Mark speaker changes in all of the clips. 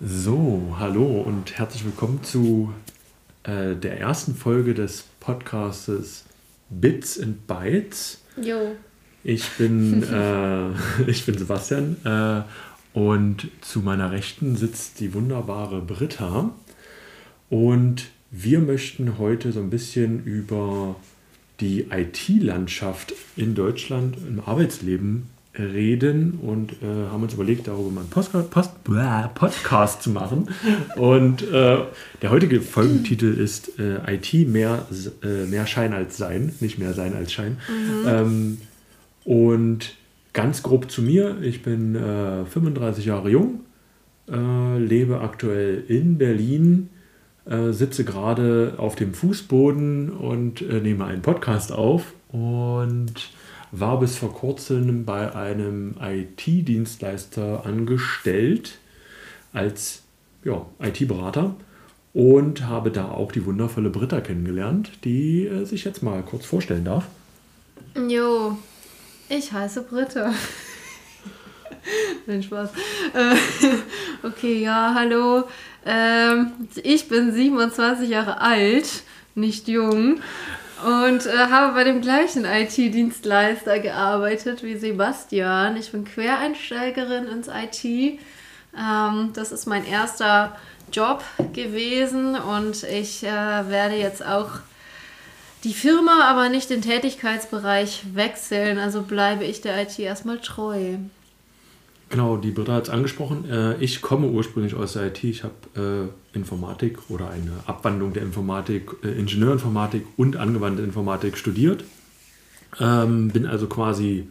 Speaker 1: So, hallo und herzlich willkommen zu äh, der ersten Folge des Podcastes Bits and Bytes.
Speaker 2: Jo.
Speaker 1: Ich bin, äh, ich bin Sebastian äh, und zu meiner Rechten sitzt die wunderbare Britta. Und wir möchten heute so ein bisschen über die IT-Landschaft in Deutschland im Arbeitsleben reden und äh, haben uns überlegt, darüber mal einen Postcard, Post, blah, Podcast zu machen. Und äh, der heutige Folgentitel ist äh, IT mehr, äh, mehr Schein als Sein, nicht mehr Sein als Schein. Mhm. Ähm, und ganz grob zu mir, ich bin 35 äh, Jahre jung, äh, lebe aktuell in Berlin, sitze gerade auf dem Fußboden und nehme einen Podcast auf und war bis vor kurzem bei einem IT-Dienstleister angestellt als ja, IT-Berater und habe da auch die wundervolle Britta kennengelernt, die äh, sich jetzt mal kurz vorstellen darf.
Speaker 2: Jo, ich heiße Britta. Nein, Spaß. Äh, okay, ja, hallo. Ähm, ich bin 27 Jahre alt, nicht jung und äh, habe bei dem gleichen IT-Dienstleister gearbeitet wie Sebastian. Ich bin Quereinsteigerin ins IT. Ähm, das ist mein erster Job gewesen und ich äh, werde jetzt auch die Firma, aber nicht den Tätigkeitsbereich wechseln. Also bleibe ich der IT erstmal treu.
Speaker 1: Genau, die Britta hat es angesprochen. Äh, ich komme ursprünglich aus der IT. Ich habe äh, Informatik oder eine Abwandlung der Informatik, äh, Ingenieurinformatik und angewandte Informatik studiert. Ähm, bin also quasi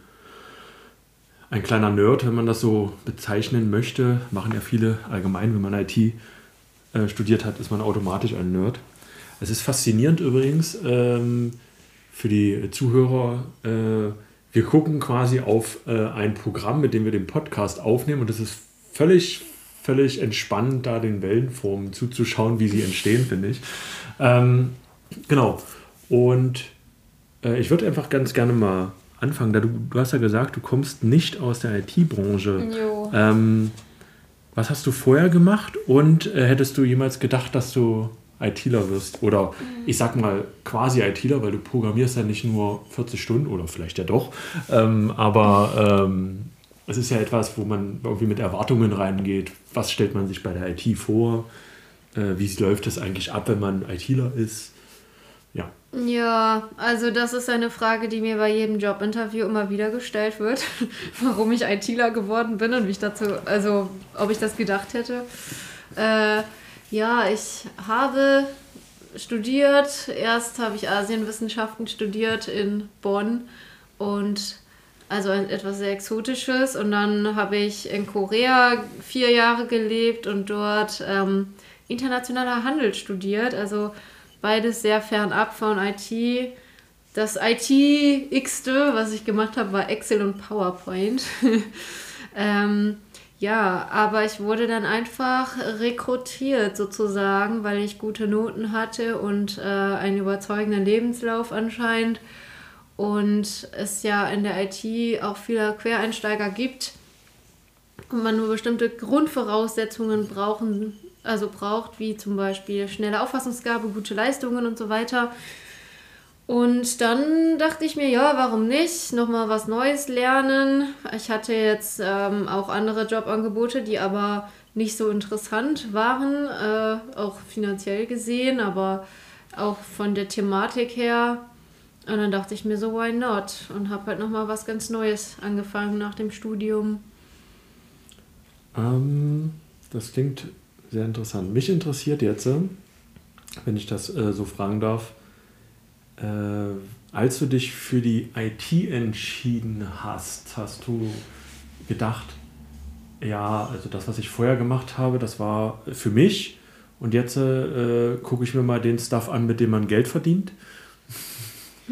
Speaker 1: ein kleiner Nerd, wenn man das so bezeichnen möchte. Machen ja viele allgemein, wenn man IT studiert hat, ist man automatisch ein Nerd. Es ist faszinierend übrigens ähm, für die Zuhörer wir gucken quasi auf äh, ein Programm, mit dem wir den Podcast aufnehmen und es ist völlig, völlig entspannend, da den Wellenformen zuzuschauen, wie sie entstehen, finde ich. Ähm, genau. Und äh, ich würde einfach ganz gerne mal anfangen, da du, du hast ja gesagt, du kommst nicht aus der IT-Branche. Ähm, was hast du vorher gemacht und äh, hättest du jemals gedacht, dass du ITler wirst. Oder mhm. ich sag mal quasi ITler, weil du programmierst ja nicht nur 40 Stunden oder vielleicht ja doch. Ähm, aber ähm, es ist ja etwas, wo man irgendwie mit Erwartungen reingeht. Was stellt man sich bei der IT vor? Äh, wie läuft es eigentlich ab, wenn man ITler ist? Ja.
Speaker 2: Ja, also das ist eine Frage, die mir bei jedem Jobinterview immer wieder gestellt wird, warum ich ITler geworden bin und wie ich dazu, also ob ich das gedacht hätte. Äh, ja, ich habe studiert. Erst habe ich Asienwissenschaften studiert in Bonn und also etwas sehr Exotisches. Und dann habe ich in Korea vier Jahre gelebt und dort ähm, internationaler Handel studiert. Also beides sehr fernab von IT. Das IT-Xte, was ich gemacht habe, war Excel und PowerPoint. ähm, ja, aber ich wurde dann einfach rekrutiert sozusagen, weil ich gute Noten hatte und äh, einen überzeugenden Lebenslauf anscheinend. Und es ja in der IT auch viele Quereinsteiger gibt und man nur bestimmte Grundvoraussetzungen brauchen, also braucht, wie zum Beispiel schnelle Auffassungsgabe, gute Leistungen und so weiter. Und dann dachte ich mir, ja, warum nicht? Nochmal was Neues lernen. Ich hatte jetzt ähm, auch andere Jobangebote, die aber nicht so interessant waren, äh, auch finanziell gesehen, aber auch von der Thematik her. Und dann dachte ich mir so, why not? Und habe halt nochmal was ganz Neues angefangen nach dem Studium.
Speaker 1: Ähm, das klingt sehr interessant. Mich interessiert jetzt, wenn ich das äh, so fragen darf, äh, als du dich für die IT entschieden hast, hast du gedacht, ja, also das, was ich vorher gemacht habe, das war für mich und jetzt äh, gucke ich mir mal den Stuff an, mit dem man Geld verdient?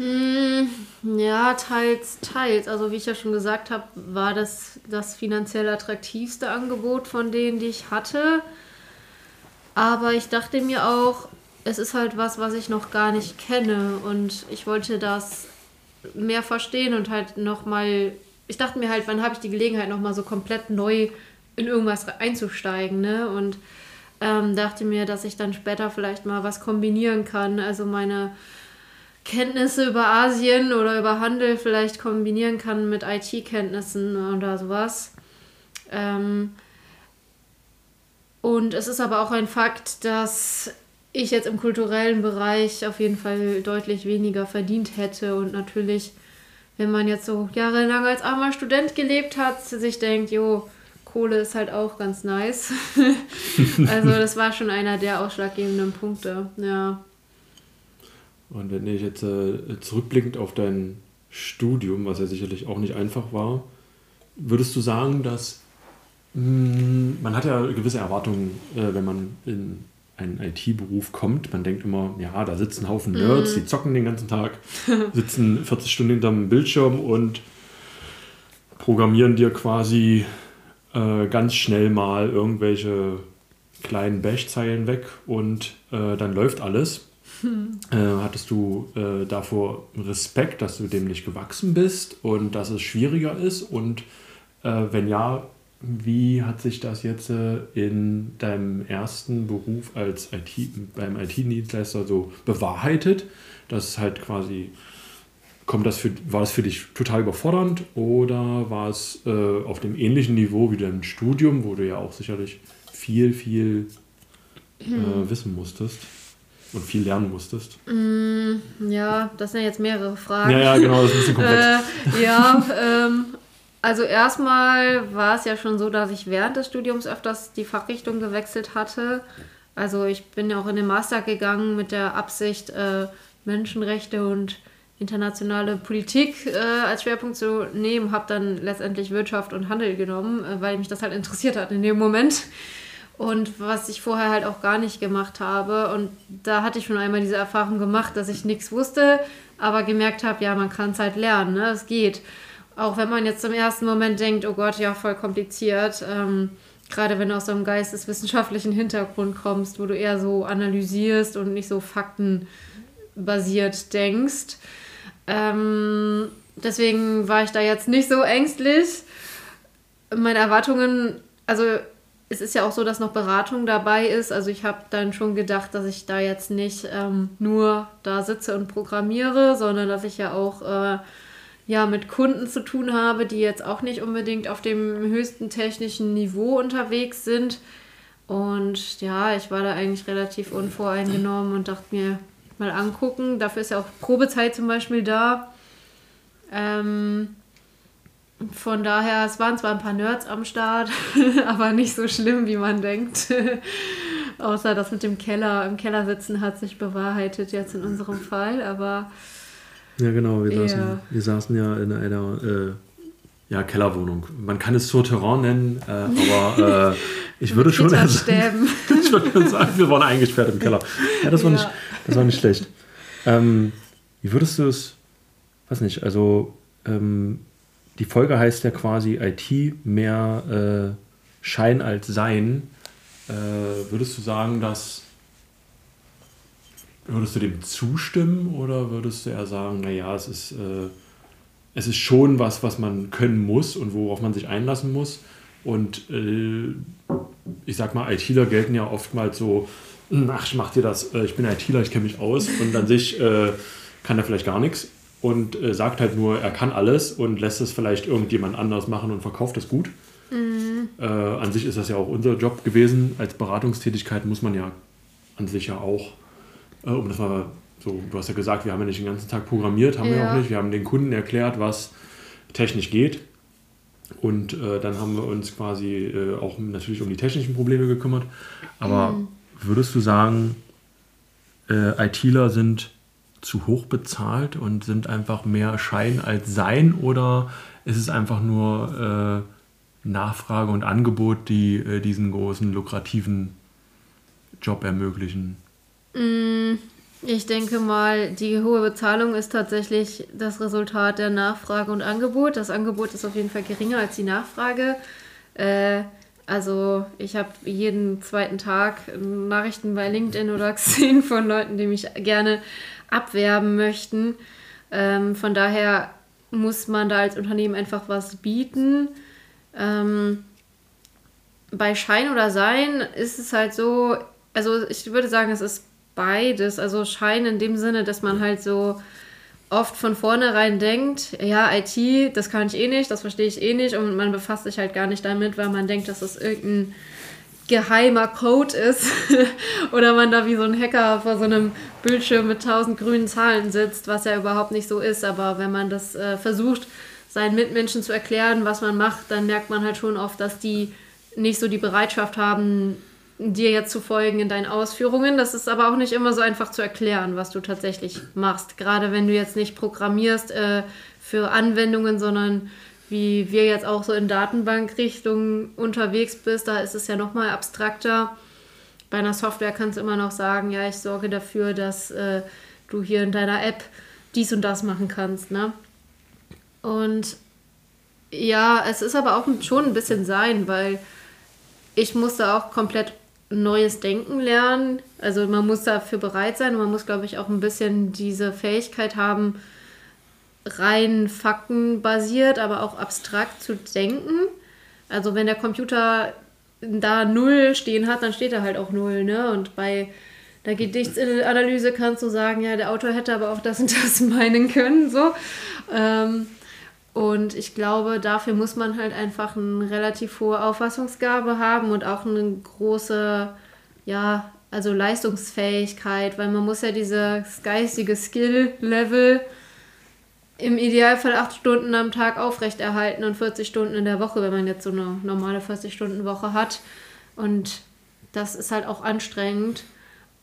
Speaker 2: Hm, ja, teils, teils. Also wie ich ja schon gesagt habe, war das das finanziell attraktivste Angebot von denen, die ich hatte. Aber ich dachte mir auch, es ist halt was, was ich noch gar nicht kenne und ich wollte das mehr verstehen und halt nochmal, ich dachte mir halt, wann habe ich die Gelegenheit nochmal so komplett neu in irgendwas einzusteigen. Ne? Und ähm, dachte mir, dass ich dann später vielleicht mal was kombinieren kann. Also meine Kenntnisse über Asien oder über Handel vielleicht kombinieren kann mit IT-Kenntnissen oder sowas. Ähm, und es ist aber auch ein Fakt, dass ich jetzt im kulturellen Bereich auf jeden Fall deutlich weniger verdient hätte und natürlich, wenn man jetzt so jahrelang als armer Student gelebt hat, sich denkt, jo, Kohle ist halt auch ganz nice. also das war schon einer der ausschlaggebenden Punkte, ja.
Speaker 1: Und wenn ich jetzt äh, zurückblickend auf dein Studium, was ja sicherlich auch nicht einfach war, würdest du sagen, dass mh, hm, man hat ja gewisse Erwartungen, äh, wenn man in einen IT-Beruf kommt. Man denkt immer, ja, da sitzen Haufen Nerds, mm. die zocken den ganzen Tag, sitzen 40 Stunden hinterm Bildschirm und programmieren dir quasi äh, ganz schnell mal irgendwelche kleinen Bash-Zeilen weg und äh, dann läuft alles. Hm. Äh, hattest du äh, davor Respekt, dass du dem nicht gewachsen bist und dass es schwieriger ist? Und äh, wenn ja, wie hat sich das jetzt äh, in deinem ersten Beruf als IT, beim IT-Dienstleister so bewahrheitet? Dass halt quasi, kommt das für, war das für dich total überfordernd oder war es äh, auf dem ähnlichen Niveau wie dein Studium, wo du ja auch sicherlich viel, viel äh, hm. wissen musstest? Und viel lernen musstest?
Speaker 2: Mm, ja, das sind ja jetzt mehrere Fragen.
Speaker 1: Ja, ja, genau, das ist ein bisschen komplex.
Speaker 2: äh, ja, ähm, also erstmal war es ja schon so, dass ich während des Studiums öfters die Fachrichtung gewechselt hatte. Also ich bin ja auch in den Master gegangen mit der Absicht, äh, Menschenrechte und internationale Politik äh, als Schwerpunkt zu nehmen, habe dann letztendlich Wirtschaft und Handel genommen, äh, weil mich das halt interessiert hat in dem Moment. Und was ich vorher halt auch gar nicht gemacht habe. Und da hatte ich schon einmal diese Erfahrung gemacht, dass ich nichts wusste, aber gemerkt habe, ja, man kann es halt lernen, ne? es geht. Auch wenn man jetzt im ersten Moment denkt, oh Gott, ja, voll kompliziert. Ähm, gerade wenn du aus so einem geisteswissenschaftlichen Hintergrund kommst, wo du eher so analysierst und nicht so faktenbasiert denkst. Ähm, deswegen war ich da jetzt nicht so ängstlich. Meine Erwartungen, also es ist ja auch so, dass noch Beratung dabei ist. Also ich habe dann schon gedacht, dass ich da jetzt nicht ähm, nur da sitze und programmiere, sondern dass ich ja auch äh, ja, mit Kunden zu tun habe, die jetzt auch nicht unbedingt auf dem höchsten technischen Niveau unterwegs sind. Und ja, ich war da eigentlich relativ unvoreingenommen und dachte mir, mal angucken. Dafür ist ja auch Probezeit zum Beispiel da. Ähm, von daher, es waren zwar ein paar Nerds am Start, aber nicht so schlimm, wie man denkt. Außer das mit dem Keller, im Keller sitzen hat sich bewahrheitet jetzt in unserem Fall, aber.
Speaker 1: Ja, genau, wir, saßen, wir saßen ja in einer äh, ja, Kellerwohnung. Man kann es Souterrain nennen, äh, aber äh, ich würde schon. Also, ich würde sagen, wir waren eingesperrt im Keller. Ja, das war, ja. Nicht, das war nicht schlecht. Ähm, wie würdest du es, weiß nicht, also ähm, die Folge heißt ja quasi IT mehr äh, Schein als Sein. Äh, würdest du sagen, dass würdest du dem zustimmen oder würdest du eher sagen, naja, es ist, äh, es ist schon was, was man können muss und worauf man sich einlassen muss. Und äh, ich sag mal, ITler gelten ja oftmals so, ach, ich mach dir das, äh, ich bin ITler, ich kenne mich aus und an sich äh, kann er vielleicht gar nichts und äh, sagt halt nur, er kann alles und lässt es vielleicht irgendjemand anders machen und verkauft es gut. Mhm. Äh, an sich ist das ja auch unser Job gewesen. Als Beratungstätigkeit muss man ja an sich ja auch, äh, um das mal so, du hast ja gesagt, wir haben ja nicht den ganzen Tag programmiert, haben ja. wir auch nicht. Wir haben den Kunden erklärt, was technisch geht. Und äh, dann haben wir uns quasi äh, auch natürlich um die technischen Probleme gekümmert. Aber mhm. würdest du sagen, äh, ITler sind zu hoch bezahlt und sind einfach mehr Schein als Sein oder ist es einfach nur äh, Nachfrage und Angebot, die äh, diesen großen lukrativen Job ermöglichen?
Speaker 2: Mm, ich denke mal, die hohe Bezahlung ist tatsächlich das Resultat der Nachfrage und Angebot. Das Angebot ist auf jeden Fall geringer als die Nachfrage. Äh, also ich habe jeden zweiten Tag Nachrichten bei LinkedIn oder Xing von Leuten, die mich gerne abwerben möchten. Ähm, von daher muss man da als Unternehmen einfach was bieten. Ähm, bei Schein oder Sein ist es halt so, also ich würde sagen, es ist beides. Also Schein in dem Sinne, dass man halt so oft von vornherein denkt, ja, IT, das kann ich eh nicht, das verstehe ich eh nicht und man befasst sich halt gar nicht damit, weil man denkt, dass das irgendein geheimer Code ist oder man da wie so ein Hacker vor so einem Bildschirm mit tausend grünen Zahlen sitzt, was ja überhaupt nicht so ist. Aber wenn man das äh, versucht, seinen Mitmenschen zu erklären, was man macht, dann merkt man halt schon oft, dass die nicht so die Bereitschaft haben, dir jetzt zu folgen in deinen Ausführungen. Das ist aber auch nicht immer so einfach zu erklären, was du tatsächlich machst. Gerade wenn du jetzt nicht programmierst äh, für Anwendungen, sondern wie wir jetzt auch so in Datenbankrichtungen unterwegs bist, da ist es ja nochmal abstrakter. Bei einer Software kannst du immer noch sagen, ja, ich sorge dafür, dass äh, du hier in deiner App dies und das machen kannst. Ne? Und ja, es ist aber auch schon ein bisschen sein, weil ich musste auch komplett neues Denken lernen. Also man muss dafür bereit sein und man muss, glaube ich, auch ein bisschen diese Fähigkeit haben, rein faktenbasiert, aber auch abstrakt zu denken. Also wenn der Computer da null stehen hat, dann steht er halt auch null, ne? Und bei der Gedichtsanalyse kannst du sagen, ja, der Autor hätte aber auch das und das meinen können, so. Ähm, und ich glaube, dafür muss man halt einfach eine relativ hohe Auffassungsgabe haben und auch eine große, ja, also Leistungsfähigkeit, weil man muss ja dieses geistige Skill-Level im Idealfall acht Stunden am Tag aufrechterhalten und 40 Stunden in der Woche, wenn man jetzt so eine normale 40-Stunden-Woche hat. Und das ist halt auch anstrengend.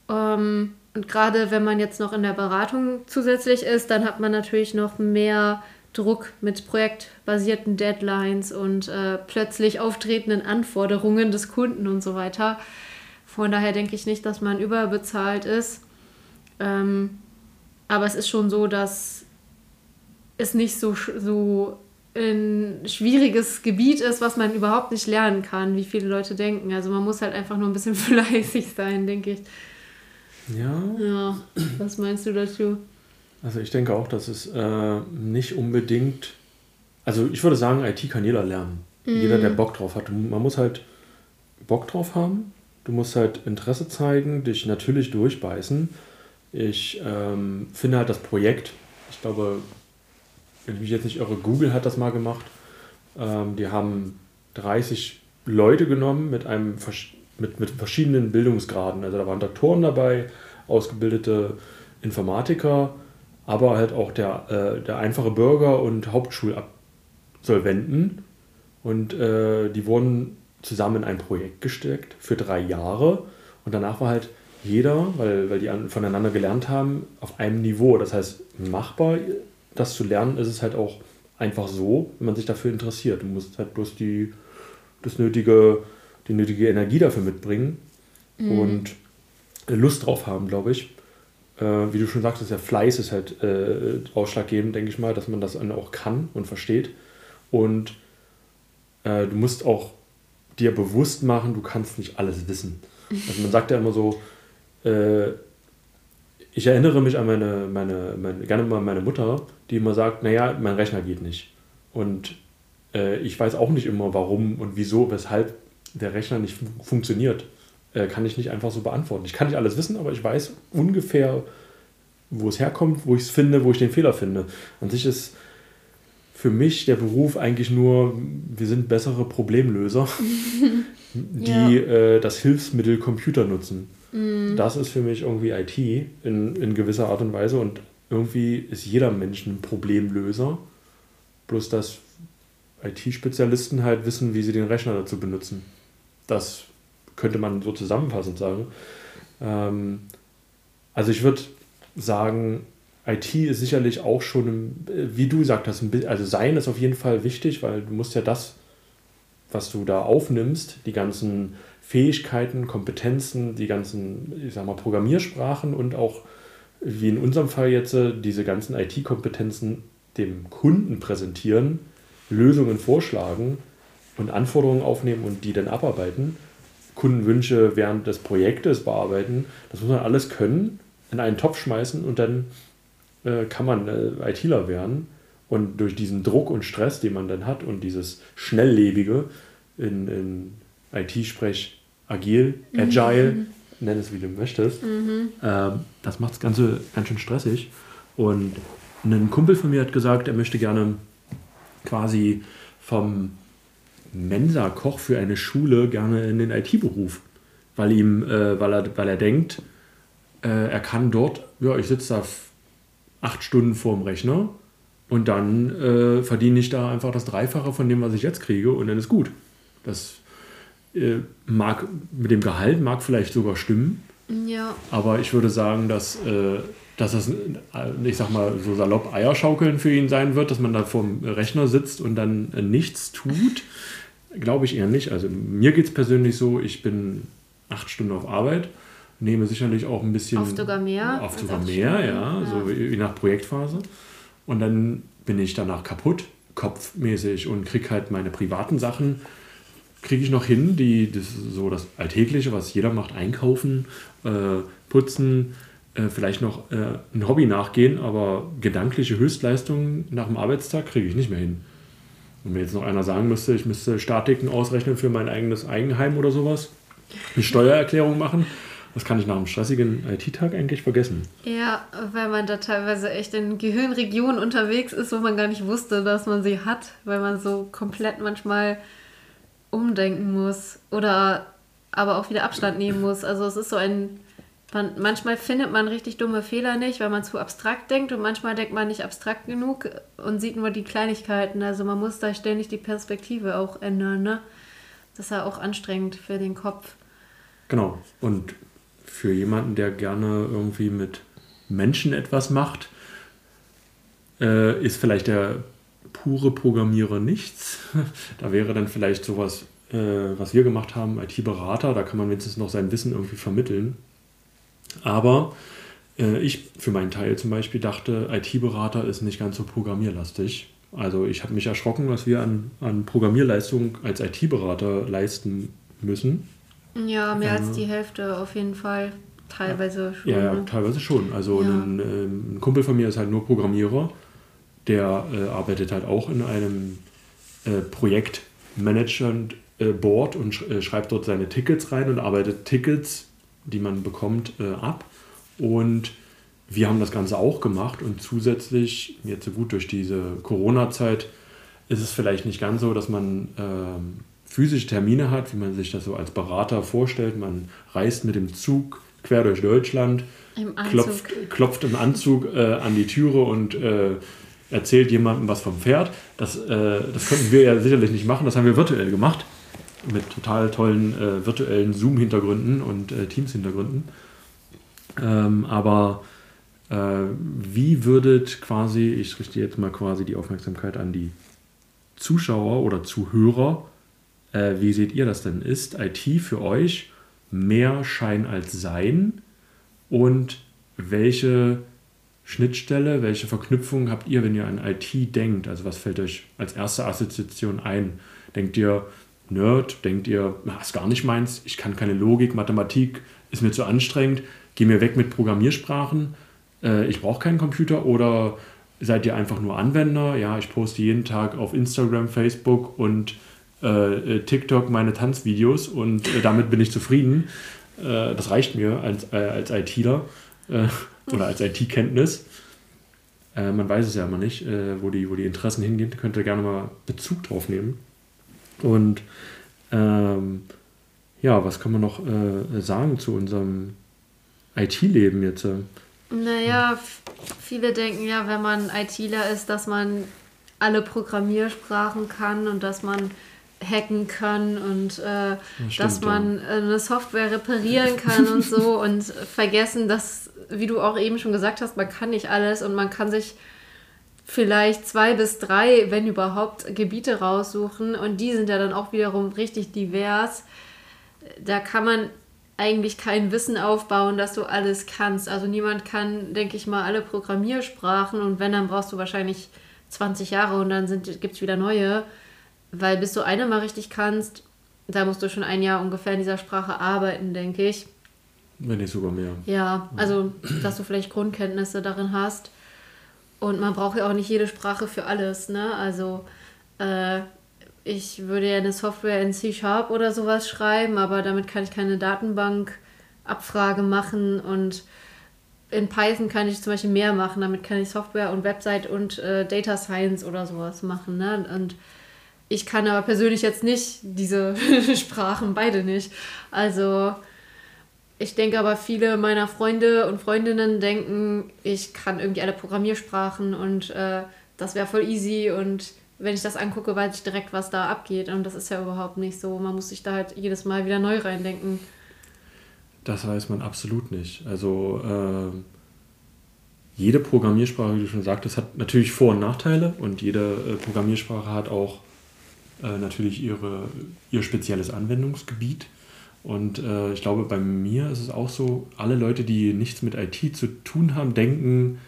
Speaker 2: Ähm, und gerade wenn man jetzt noch in der Beratung zusätzlich ist, dann hat man natürlich noch mehr Druck mit projektbasierten Deadlines und äh, plötzlich auftretenden Anforderungen des Kunden und so weiter. Von daher denke ich nicht, dass man überbezahlt ist. Ähm, aber es ist schon so, dass es nicht so, so ein schwieriges Gebiet ist, was man überhaupt nicht lernen kann, wie viele Leute denken. Also man muss halt einfach nur ein bisschen fleißig sein, denke ich. Ja. Ja, was meinst du dazu?
Speaker 1: Also ich denke auch, dass es äh, nicht unbedingt, also ich würde sagen, IT kann jeder lernen. Mhm. Jeder, der Bock drauf hat. Man muss halt Bock drauf haben. Du musst halt Interesse zeigen, dich natürlich durchbeißen. Ich ähm, finde halt das Projekt, ich glaube, wenn ich jetzt nicht irre, Google hat das mal gemacht. Ähm, die haben 30 Leute genommen mit einem mit, mit verschiedenen Bildungsgraden. Also da waren Doktoren dabei, ausgebildete Informatiker, aber halt auch der, äh, der einfache Bürger und Hauptschulabsolventen. Und äh, die wurden zusammen in ein Projekt gesteckt für drei Jahre. Und danach war halt jeder, weil, weil die voneinander gelernt haben, auf einem Niveau. Das heißt, machbar, das zu lernen, ist es halt auch einfach so, wenn man sich dafür interessiert. Du musst halt bloß die, das nötige, die nötige Energie dafür mitbringen mhm. und Lust drauf haben, glaube ich äh, wie du schon sagtest, der Fleiß ist halt äh, ausschlaggebend, denke ich mal, dass man das dann auch kann und versteht. Und äh, du musst auch dir bewusst machen, du kannst nicht alles wissen. Also man sagt ja immer so, äh, ich erinnere mich an meine, meine, meine, gerne mal meine Mutter, die immer sagt, naja, mein Rechner geht nicht. Und äh, ich weiß auch nicht immer, warum und wieso, weshalb der Rechner nicht fun funktioniert äh, kann ich nicht einfach so beantworten. Ich kann nicht alles wissen, aber ich weiß ungefähr, wo es herkommt, wo ich es finde, wo ich den Fehler finde. An sich ist für mich der Beruf eigentlich nur, wir sind bessere Problemlöser, die ja. äh, das Hilfsmittel Computer nutzen. Mhm. Das ist für mich irgendwie IT in, in gewisser Art und Weise und irgendwie ist jeder Mensch ein Problemlöser. Bloß dass IT-Spezialisten halt wissen, wie sie den Rechner dazu benutzen. Das könnte man so zusammenfassend sagen. Ähm, also ich würde sagen, IT ist sicherlich auch schon, wie du gesagt hast, also Sein ist auf jeden Fall wichtig, weil du musst ja das, was du da aufnimmst, die ganzen Fähigkeiten, Kompetenzen, die ganzen, ich sag mal, Programmiersprachen und auch, wie in unserem Fall jetzt, diese ganzen IT-Kompetenzen dem Kunden präsentieren, Lösungen vorschlagen und Anforderungen aufnehmen und die dann abarbeiten. Kundenwünsche während des Projektes bearbeiten. Das muss man alles können, in einen Topf schmeißen und dann äh, kann man äh, ITler werden. Und durch diesen Druck und Stress, den man dann hat und dieses Schnelllebige in, in IT-Sprech agil, agile, mhm. nenn es wie du möchtest. Mhm. Ähm, das macht das Ganze ganz schön stressig. Und ein Kumpel von mir hat gesagt, er möchte gerne quasi vom Mensa-Koch für eine Schule gerne in den IT-Beruf, weil ihm, äh, weil er, weil er denkt, äh, er kann dort, ja, ich sitze da acht Stunden vorm Rechner und dann äh, verdiene ich da einfach das Dreifache von dem, was ich jetzt kriege und dann ist gut. Das äh, mag mit dem Gehalt mag vielleicht sogar stimmen.
Speaker 2: Ja.
Speaker 1: Aber ich würde sagen, dass, äh, dass das, äh, ich sag mal, so salopp Eierschaukeln für ihn sein wird, dass man da vorm Rechner sitzt und dann äh, nichts tut. Glaube ich eher nicht. Also mir geht es persönlich so, ich bin acht Stunden auf Arbeit, nehme sicherlich auch ein bisschen.
Speaker 2: Oft sogar mehr.
Speaker 1: Oft sogar mehr, ja, ja, so je nach Projektphase. Und dann bin ich danach kaputt, kopfmäßig und kriege halt meine privaten Sachen kriege ich noch hin, die, das so das Alltägliche, was jeder macht, einkaufen, äh, putzen, äh, vielleicht noch äh, ein Hobby nachgehen, aber gedankliche Höchstleistungen nach dem Arbeitstag kriege ich nicht mehr hin. Und wenn jetzt noch einer sagen müsste, ich müsste Statiken ausrechnen für mein eigenes Eigenheim oder sowas, eine Steuererklärung machen, das kann ich nach einem stressigen IT-Tag eigentlich vergessen.
Speaker 2: Ja, weil man da teilweise echt in Gehirnregionen unterwegs ist, wo man gar nicht wusste, dass man sie hat, weil man so komplett manchmal umdenken muss oder aber auch wieder Abstand nehmen muss. Also es ist so ein, man, manchmal findet man richtig dumme Fehler nicht, weil man zu abstrakt denkt und manchmal denkt man nicht abstrakt genug und sieht nur die Kleinigkeiten. Also man muss da ständig die Perspektive auch ändern. Ne? Das ist ja auch anstrengend für den Kopf.
Speaker 1: Genau. Und für jemanden, der gerne irgendwie mit Menschen etwas macht, äh, ist vielleicht der pure Programmierer nichts. Da wäre dann vielleicht sowas, äh, was wir gemacht haben, IT-Berater, da kann man wenigstens noch sein Wissen irgendwie vermitteln. Aber äh, ich für meinen Teil zum Beispiel dachte, IT-Berater ist nicht ganz so programmierlastig. Also ich habe mich erschrocken, was wir an, an Programmierleistung als IT-Berater leisten müssen.
Speaker 2: Ja, mehr äh, als die Hälfte auf jeden Fall. Teilweise schon.
Speaker 1: Ja, ja ne? teilweise schon. Also ja. ein, ähm, ein, Kumpel von mir ist halt nur Programmierer der äh, arbeitet halt auch in einem äh, Projektmanagement äh, Board und sch äh, schreibt dort seine Tickets rein und arbeitet Tickets, die man bekommt, äh, ab. Und wir haben das Ganze auch gemacht und zusätzlich, jetzt so gut durch diese Corona-Zeit, ist es vielleicht nicht ganz so, dass man ähm, physische Termine hat, wie man sich das so als Berater vorstellt. Man reist mit dem Zug quer durch Deutschland, klopft, klopft, im Anzug äh, an die Türe und äh, erzählt jemandem was vom Pferd. Das, äh, das könnten wir ja sicherlich nicht machen. Das haben wir virtuell gemacht. Mit total tollen äh, virtuellen Zoom-Hintergründen und äh, Teams-Hintergründen. Ähm, aber äh, wie würdet quasi, ich richte jetzt mal quasi die Aufmerksamkeit an die Zuschauer oder Zuhörer, äh, wie seht ihr das denn? Ist IT für euch mehr Schein als Sein? Und welche Schnittstelle? Welche Verknüpfungen habt ihr, wenn ihr an IT denkt? Also was fällt euch als erste Assoziation ein? Denkt ihr Nerd? Denkt ihr, das ist gar nicht meins, ich kann keine Logik, Mathematik ist mir zu anstrengend, geh mir weg mit Programmiersprachen, äh, ich brauche keinen Computer? Oder seid ihr einfach nur Anwender? Ja, ich poste jeden Tag auf Instagram, Facebook und äh, äh TikTok meine Tanzvideos und äh, damit bin ich zufrieden. Äh, das reicht mir als, äh, als ITler oder als IT-Kenntnis. Äh, man weiß es ja immer nicht, äh, wo, die, wo die Interessen hingehen. Könnt ihr gerne mal Bezug drauf nehmen. Und ähm, ja, was kann man noch äh, sagen zu unserem IT-Leben jetzt?
Speaker 2: Naja, viele denken ja, wenn man ITler ist, dass man alle Programmiersprachen kann und dass man hacken kann und äh, stimmt, dass man ja. eine Software reparieren kann und so und vergessen, dass wie du auch eben schon gesagt hast, man kann nicht alles und man kann sich vielleicht zwei bis drei, wenn überhaupt, Gebiete raussuchen und die sind ja dann auch wiederum richtig divers. Da kann man eigentlich kein Wissen aufbauen, dass du alles kannst. Also niemand kann, denke ich mal, alle Programmiersprachen und wenn, dann brauchst du wahrscheinlich 20 Jahre und dann gibt es wieder neue. Weil bis du eine mal richtig kannst, da musst du schon ein Jahr ungefähr in dieser Sprache arbeiten, denke ich.
Speaker 1: Wenn nicht sogar mehr.
Speaker 2: Ja, also dass du vielleicht Grundkenntnisse darin hast. Und man braucht ja auch nicht jede Sprache für alles, ne? Also äh, ich würde ja eine Software in C-Sharp oder sowas schreiben, aber damit kann ich keine Datenbankabfrage machen und in Python kann ich zum Beispiel mehr machen. Damit kann ich Software und Website und äh, Data Science oder sowas machen. Ne? Und ich kann aber persönlich jetzt nicht diese Sprachen, beide nicht. Also ich denke aber, viele meiner Freunde und Freundinnen denken, ich kann irgendwie alle Programmiersprachen und äh, das wäre voll easy und wenn ich das angucke, weiß ich direkt, was da abgeht. Und das ist ja überhaupt nicht so. Man muss sich da halt jedes Mal wieder neu reindenken.
Speaker 1: Das weiß man absolut nicht. Also äh, jede Programmiersprache, wie du schon sagtest, hat natürlich Vor- und Nachteile und jede äh, Programmiersprache hat auch äh, natürlich ihre, ihr spezielles Anwendungsgebiet. Und äh, ich glaube, bei mir ist es auch so, alle Leute, die nichts mit IT zu tun haben, denken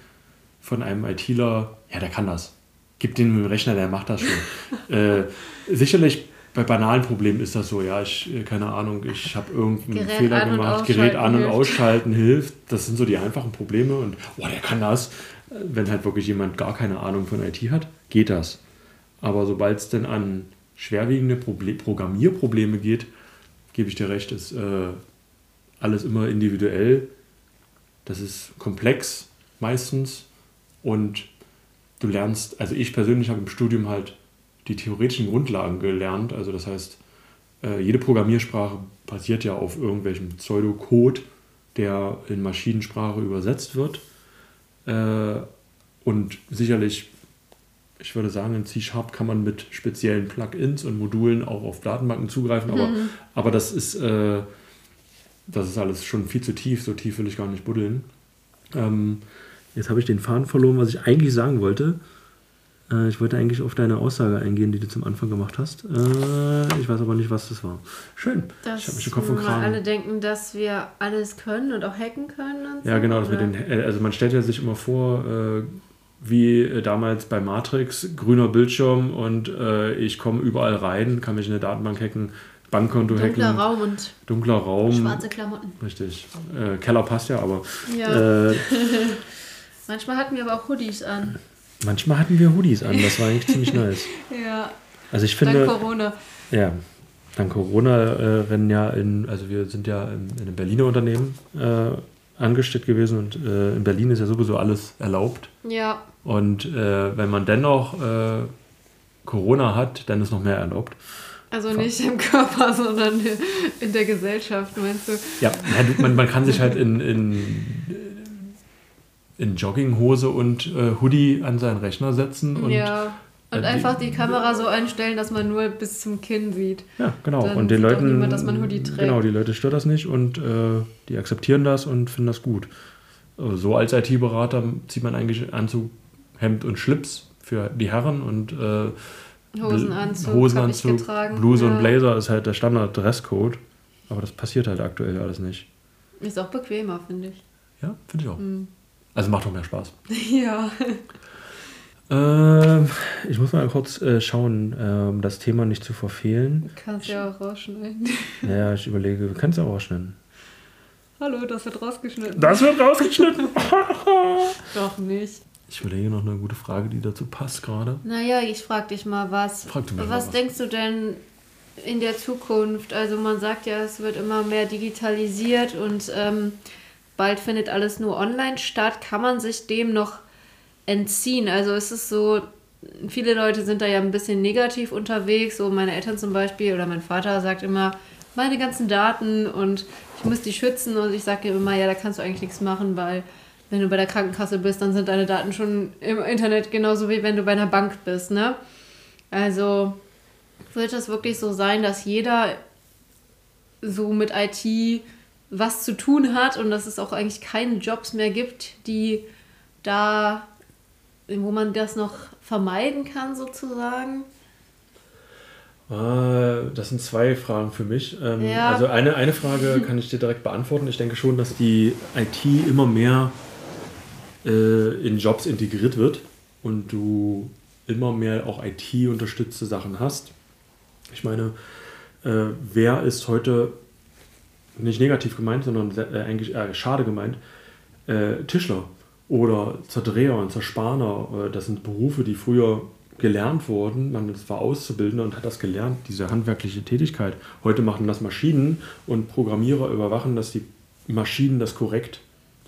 Speaker 1: von einem ITler, ja, der kann das. Gib den einen Rechner, der macht das schon. äh, sicherlich bei banalen Problemen ist das so, ja, ich, äh, keine Ahnung, ich habe irgendeinen Gerät Fehler gemacht, Gerät an- und hilft. ausschalten hilft. Das sind so die einfachen Probleme und, oh, der kann das. Wenn halt wirklich jemand gar keine Ahnung von IT hat, geht das. Aber sobald es denn an schwerwiegende Proble Programmierprobleme geht, gebe ich dir recht, ist äh, alles immer individuell. Das ist komplex meistens und du lernst, also ich persönlich habe im Studium halt die theoretischen Grundlagen gelernt. Also das heißt, äh, jede Programmiersprache basiert ja auf irgendwelchem Pseudocode, der in Maschinensprache übersetzt wird. Äh, und sicherlich, ich würde sagen, in C-Sharp kann man mit speziellen Plugins und Modulen auch auf Datenbanken zugreifen, aber, mhm. aber das, ist, äh, das ist alles schon viel zu tief, so tief will ich gar nicht buddeln. Ähm, jetzt habe ich den Faden verloren, was ich eigentlich sagen wollte. Äh, ich wollte eigentlich auf deine Aussage eingehen, die du zum Anfang gemacht hast. Äh, ich weiß aber nicht, was das war. Schön.
Speaker 2: Dass ich habe mich den Kopf und Kragen. alle denken, dass wir alles können und auch hacken können. Und
Speaker 1: so, ja, genau. Dass den, äh, also man stellt ja sich immer vor, wie damals bei Matrix, grüner Bildschirm und ich komme überall rein, kann mich in eine Datenbank hacken, Bankkonto
Speaker 2: hacken.
Speaker 1: Dunkler
Speaker 2: Raum und
Speaker 1: dunkler Raum.
Speaker 2: Schwarze Klamotten.
Speaker 1: Richtig. Keller passt ja, aber. Ja.
Speaker 2: Manchmal hatten wir aber auch Hoodies an.
Speaker 1: Manchmal hatten wir Hoodies an, das war eigentlich ziemlich nice.
Speaker 2: Ja.
Speaker 1: Also ich finde.
Speaker 2: Dank Corona.
Speaker 1: Ja. Dank Corona äh, rennen ja in, also wir sind ja in, in einem Berliner Unternehmen äh, angestellt gewesen und äh, in Berlin ist ja sowieso alles erlaubt.
Speaker 2: Ja.
Speaker 1: Und äh, wenn man dennoch äh, Corona hat, dann ist noch mehr erlaubt.
Speaker 2: Also nicht im Körper, sondern in der Gesellschaft, meinst du?
Speaker 1: Ja, man, man kann sich halt in, in in Jogginghose und äh, Hoodie an seinen Rechner setzen und
Speaker 2: ja. Und äh, einfach die Kamera so einstellen, dass man nur bis zum Kinn sieht.
Speaker 1: Ja, genau. Dann und den Leuten. Niemand, dass man Hoodie trägt. Genau, die Leute stört das nicht und äh, die akzeptieren das und finden das gut. Also so als IT-Berater zieht man eigentlich Anzug, Hemd und Schlips für die Herren und äh,
Speaker 2: Hosenanzug,
Speaker 1: Hosenanzug Bluse ja. und Blazer ist halt der Standard-Dresscode. Aber das passiert halt aktuell alles nicht.
Speaker 2: Ist auch bequemer, finde ich.
Speaker 1: Ja, finde ich auch. Mhm. Also macht doch mehr Spaß.
Speaker 2: Ja.
Speaker 1: Ähm, ich muss mal kurz äh, schauen, ähm, das Thema nicht zu verfehlen.
Speaker 2: Du kannst ja auch rausschneiden.
Speaker 1: Ja, ich überlege, du kannst ja auch rausschneiden.
Speaker 2: Hallo, das wird rausgeschnitten.
Speaker 1: Das wird rausgeschnitten.
Speaker 2: Doch nicht.
Speaker 1: Ich überlege noch eine gute Frage, die dazu passt gerade.
Speaker 2: Naja, ich frage dich mal was.
Speaker 1: Frag du mich
Speaker 2: was,
Speaker 1: was
Speaker 2: denkst du denn in der Zukunft? Also man sagt ja, es wird immer mehr digitalisiert und ähm, bald findet alles nur online statt, kann man sich dem noch entziehen? Also ist es so, viele Leute sind da ja ein bisschen negativ unterwegs, so meine Eltern zum Beispiel oder mein Vater sagt immer, meine ganzen Daten und ich muss die schützen und ich sage immer, ja, da kannst du eigentlich nichts machen, weil wenn du bei der Krankenkasse bist, dann sind deine Daten schon im Internet genauso wie wenn du bei einer Bank bist, ne? Also wird es wirklich so sein, dass jeder so mit IT was zu tun hat und dass es auch eigentlich keine Jobs mehr gibt, die da, wo man das noch vermeiden kann, sozusagen?
Speaker 1: Ah, das sind zwei Fragen für mich. Ähm,
Speaker 2: ja.
Speaker 1: Also eine, eine Frage kann ich dir direkt beantworten. Ich denke schon, dass die IT immer mehr äh, in Jobs integriert wird und du immer mehr auch IT-unterstützte Sachen hast. Ich meine, äh, wer ist heute nicht negativ gemeint, sondern äh, eigentlich eher schade gemeint, äh, Tischler oder Zerdreher und Zerspaner, äh, das sind Berufe, die früher gelernt worden, man war Auszubildender und hat das gelernt, diese handwerkliche Tätigkeit. Heute machen das Maschinen und Programmierer überwachen, dass die Maschinen das korrekt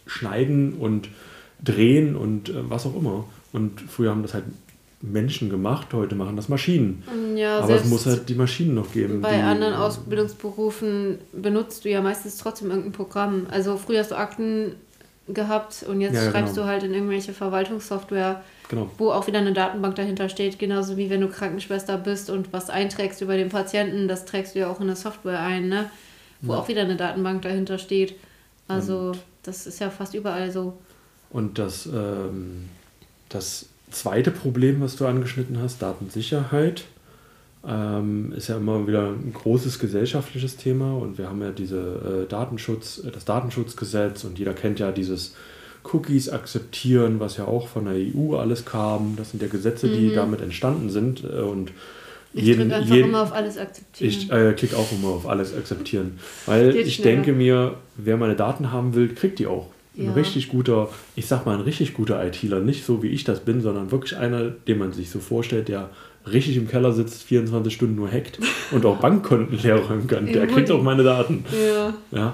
Speaker 1: schneiden und drehen und äh, was auch immer. Und früher haben das halt Menschen gemacht, heute machen das Maschinen. Ja, Aber es muss halt die Maschinen noch geben.
Speaker 2: Bei anderen Ausbildungsberufen benutzt du ja meistens trotzdem irgendein Programm. Also früher hast du Akten gehabt und jetzt ja, schreibst genau. du halt in irgendwelche Verwaltungssoftware, genau. wo auch wieder eine Datenbank dahinter steht, genauso wie wenn du Krankenschwester bist und was einträgst über den Patienten, das trägst du ja auch in der Software ein, ne? Wo ja. auch wieder eine Datenbank dahinter steht. Also und das ist ja fast überall so.
Speaker 1: Und das, ähm, das zweite Problem, was du angeschnitten hast, Datensicherheit, ähm, ist ja immer wieder ein großes gesellschaftliches Thema und wir haben ja diese äh, Datenschutz, äh, das Datenschutzgesetz und jeder kennt ja dieses Cookies akzeptieren, was ja auch von der EU alles kam. Das sind ja Gesetze, die mhm. damit entstanden sind äh, und ich jeden, einfach jeden, immer auf alles akzeptieren. Ich äh, klicke auch immer auf alles akzeptieren. Weil Geht ich schneller. denke mir, wer meine Daten haben will, kriegt die auch. Ein ja. richtig guter, ich sag mal, ein richtig guter ITler, nicht so wie ich das bin, sondern wirklich einer, den man sich so vorstellt, der richtig im Keller sitzt, 24 Stunden nur hackt und auch Bankkonten leer räumen kann. Der kriegt auch meine Daten. Ja. ja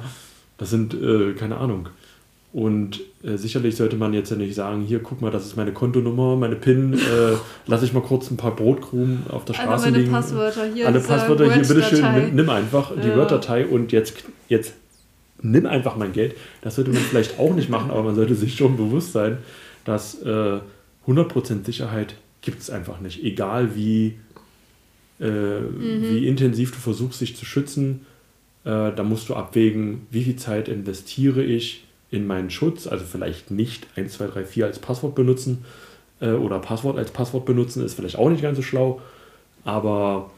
Speaker 1: das sind, äh, keine Ahnung. Und äh, sicherlich sollte man jetzt ja nicht sagen, hier guck mal, das ist meine Kontonummer, meine PIN, äh, lasse ich mal kurz ein paar Brotkrumen auf der Straße Alle meine liegen. Passwörter hier. Alle Passwörter hier, bitteschön, nimm, nimm einfach ja. die Word-Datei und jetzt, jetzt nimm einfach mein Geld. Das sollte man vielleicht auch nicht machen, aber man sollte sich schon bewusst sein, dass äh, 100% Sicherheit gibt es einfach nicht. Egal wie, äh, mhm. wie intensiv du versuchst, dich zu schützen, äh, da musst du abwägen, wie viel Zeit investiere ich in meinen Schutz. Also vielleicht nicht 1, 2, 3, 4 als Passwort benutzen äh, oder Passwort als Passwort benutzen, ist vielleicht auch nicht ganz so schlau. Aber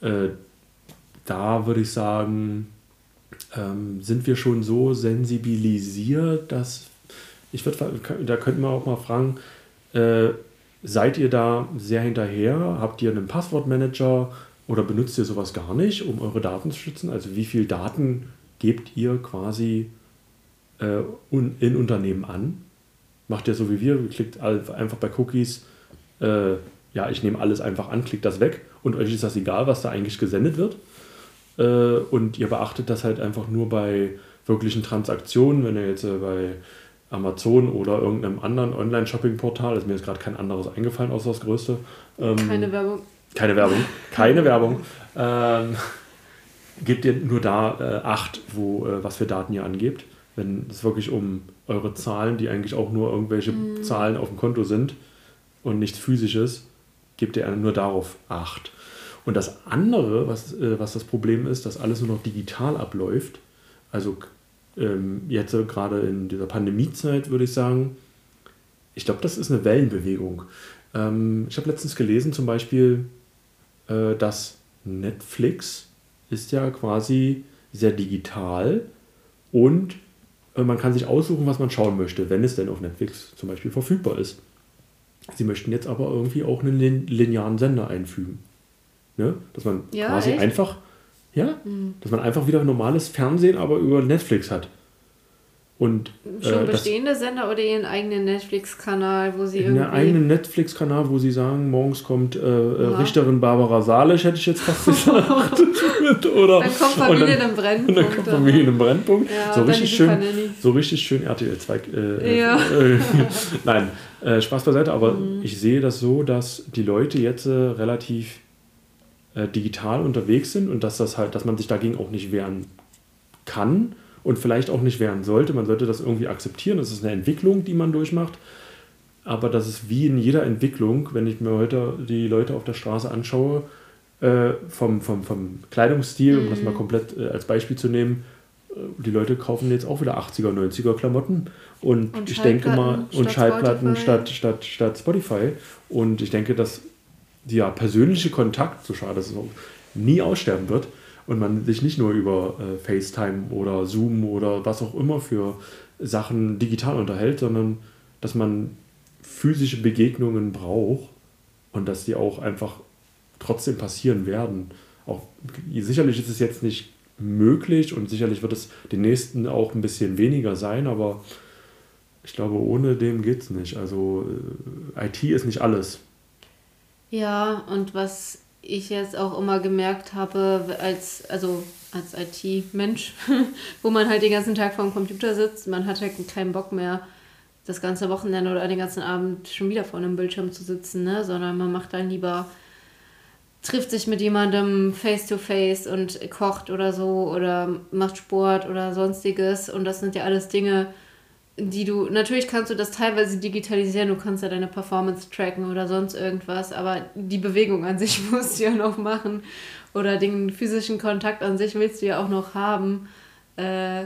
Speaker 1: äh, da würde ich sagen, ähm, sind wir schon so sensibilisiert, dass ich würde, da könnten wir auch mal fragen, äh, seid ihr da sehr hinterher? Habt ihr einen Passwortmanager oder benutzt ihr sowas gar nicht, um eure Daten zu schützen? Also wie viel Daten gebt ihr quasi äh, in Unternehmen an? Macht ihr so wie wir, klickt einfach bei Cookies, äh, ja, ich nehme alles einfach an, klickt das weg und euch ist das egal, was da eigentlich gesendet wird? Äh, und ihr beachtet das halt einfach nur bei wirklichen Transaktionen, wenn ihr jetzt äh, bei Amazon oder irgendeinem anderen Online-Shopping-Portal, ist mir jetzt gerade kein anderes eingefallen, außer das größte. Ähm, keine Werbung. Keine Werbung, keine Werbung. Ähm, gebt ihr nur da äh, Acht, wo, äh, was für Daten ihr angebt. Wenn es wirklich um eure Zahlen, die eigentlich auch nur irgendwelche mm. Zahlen auf dem Konto sind und nichts physisches, gebt ihr nur darauf Acht. Und das andere, was, äh, was das Problem ist, dass alles nur noch digital abläuft. Also ähm, jetzt gerade in dieser Pandemiezeit würde ich sagen, ich glaube, das ist eine Wellenbewegung. Ähm, ich habe letztens gelesen zum Beispiel, äh, dass Netflix ist ja quasi sehr digital und äh, man kann sich aussuchen, was man schauen möchte, wenn es denn auf Netflix zum Beispiel verfügbar ist. Sie möchten jetzt aber irgendwie auch einen linearen Sender einfügen. Ne? Dass man ja, quasi echt? einfach, ja, mhm. dass man einfach wieder normales Fernsehen, aber über Netflix hat. Und,
Speaker 2: Schon äh, bestehende Sender oder ihren eigenen Netflix-Kanal, wo sie
Speaker 1: irgendwie. Einen eigenen Netflix-Kanal, wo sie sagen, morgens kommt äh, äh ja. Richterin Barbara Salisch, hätte ich jetzt fast gesagt. oder, dann kommt Familie in einem Brennpunkt. Und dann kommt Familie einem Brennpunkt. Ja, so, richtig schön, so richtig schön RTL 2. Äh, ja. Äh, nein, äh, Spaß beiseite, aber mhm. ich sehe das so, dass die Leute jetzt relativ äh, digital unterwegs sind und dass das halt, dass man sich dagegen auch nicht wehren kann und vielleicht auch nicht wehren sollte. Man sollte das irgendwie akzeptieren. Das ist eine Entwicklung, die man durchmacht. Aber das ist wie in jeder Entwicklung, wenn ich mir heute die Leute auf der Straße anschaue, äh, vom, vom, vom Kleidungsstil, um das mal mhm. komplett äh, als Beispiel zu nehmen, äh, die Leute kaufen jetzt auch wieder 80er, 90er Klamotten und, und ich denke mal, und Schallplatten statt, statt, statt Spotify. Und ich denke, dass der persönliche Kontakt, so schade es ist, nie aussterben wird und man sich nicht nur über äh, FaceTime oder Zoom oder was auch immer für Sachen digital unterhält, sondern dass man physische Begegnungen braucht und dass die auch einfach trotzdem passieren werden. Auch sicherlich ist es jetzt nicht möglich und sicherlich wird es den nächsten auch ein bisschen weniger sein, aber ich glaube, ohne dem geht es nicht. Also äh, IT ist nicht alles.
Speaker 2: Ja, und was ich jetzt auch immer gemerkt habe, als, also als IT-Mensch, wo man halt den ganzen Tag vor dem Computer sitzt, man hat halt keinen Bock mehr, das ganze Wochenende oder den ganzen Abend schon wieder vor einem Bildschirm zu sitzen, ne? sondern man macht dann lieber, trifft sich mit jemandem face to face und kocht oder so oder macht Sport oder sonstiges und das sind ja alles Dinge, die du, natürlich kannst du das teilweise digitalisieren, du kannst ja deine Performance tracken oder sonst irgendwas, aber die Bewegung an sich musst du ja noch machen oder den physischen Kontakt an sich willst du ja auch noch haben. Äh,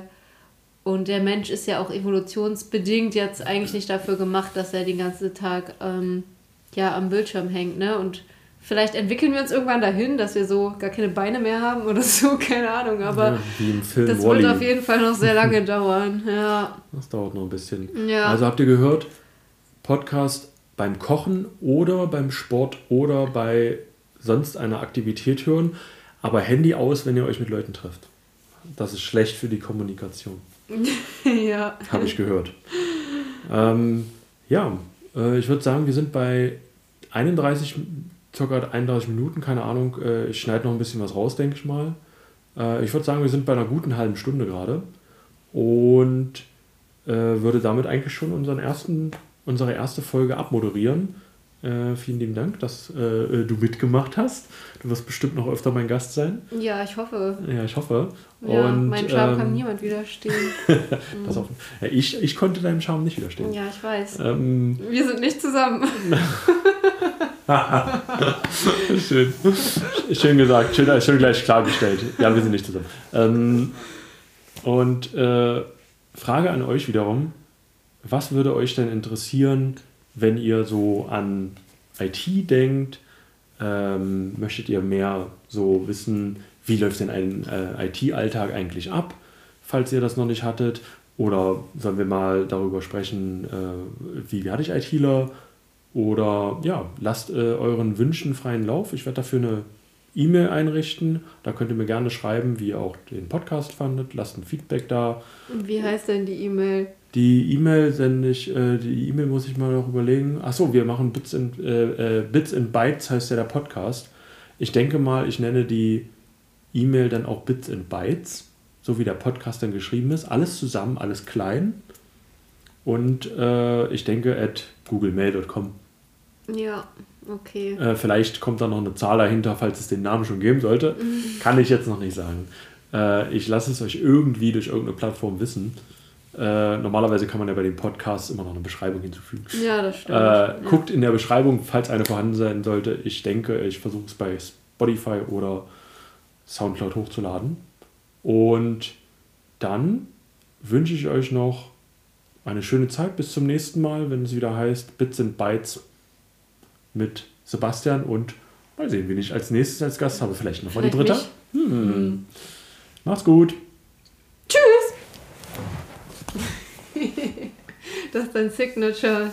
Speaker 2: und der Mensch ist ja auch evolutionsbedingt jetzt eigentlich nicht dafür gemacht, dass er den ganzen Tag ähm, ja, am Bildschirm hängt. Ne? Und vielleicht entwickeln wir uns irgendwann dahin, dass wir so gar keine Beine mehr haben oder so, keine Ahnung. Aber ja, das Wally. wird auf jeden Fall noch sehr lange dauern. Ja.
Speaker 1: Das dauert noch ein bisschen. Ja. Also habt ihr gehört, Podcast beim Kochen oder beim Sport oder bei sonst einer Aktivität hören, aber Handy aus, wenn ihr euch mit Leuten trefft. Das ist schlecht für die Kommunikation. ja. Habe ich gehört. Ähm, ja, äh, ich würde sagen, wir sind bei 31, ca. 31 Minuten, keine Ahnung. Äh, ich schneide noch ein bisschen was raus, denke ich mal. Äh, ich würde sagen, wir sind bei einer guten halben Stunde gerade. Und äh, würde damit eigentlich schon unseren ersten, unsere erste Folge abmoderieren. Äh, vielen lieben Dank, dass äh, du mitgemacht hast. Du wirst bestimmt noch öfter mein Gast sein.
Speaker 2: Ja, ich hoffe.
Speaker 1: Ja, ich hoffe.
Speaker 2: Ja, Und, mein Charme ähm, kann niemand widerstehen.
Speaker 1: das auch, ja, ich, ich konnte deinem Charme nicht widerstehen.
Speaker 2: Ja, ich weiß. Ähm, Wir sind nicht zusammen.
Speaker 1: schön. Schön gesagt. Schön, schön gleich klargestellt. Ja, wir sind nicht zusammen. Ähm, und äh, Frage an euch wiederum. Was würde euch denn interessieren, wenn ihr so an IT denkt, ähm, möchtet ihr mehr so wissen, wie läuft denn ein äh, IT-Alltag eigentlich ab, falls ihr das noch nicht hattet? Oder sollen wir mal darüber sprechen, äh, wie werde ich ITler? Oder ja, lasst äh, euren Wünschen freien Lauf. Ich werde dafür eine E-Mail einrichten. Da könnt ihr mir gerne schreiben, wie ihr auch den Podcast fandet. Lasst ein Feedback da.
Speaker 2: Wie heißt denn die E-Mail?
Speaker 1: Die E-Mail sende ich, äh, die E-Mail muss ich mal noch überlegen. Achso, wir machen Bits and, äh, äh, Bits and Bytes, heißt ja der Podcast. Ich denke mal, ich nenne die E-Mail dann auch Bits and Bytes, so wie der Podcast dann geschrieben ist. Alles zusammen, alles klein. Und äh, ich denke at googlemail.com.
Speaker 2: Ja, okay.
Speaker 1: Äh, vielleicht kommt da noch eine Zahl dahinter, falls es den Namen schon geben sollte. Mhm. Kann ich jetzt noch nicht sagen. Äh, ich lasse es euch irgendwie durch irgendeine Plattform wissen. Äh, normalerweise kann man ja bei den Podcasts immer noch eine Beschreibung hinzufügen. Ja, das stimmt. Äh, ja. Guckt in der Beschreibung, falls eine vorhanden sein sollte. Ich denke, ich versuche es bei Spotify oder Soundcloud hochzuladen. Und dann wünsche ich euch noch eine schöne Zeit. Bis zum nächsten Mal, wenn es wieder heißt Bits and Bytes mit Sebastian und mal sehen, wen ich als nächstes als Gast habe. Vielleicht noch mal die dritte. Hm. Hm. Macht's gut.
Speaker 2: das ist dein Signature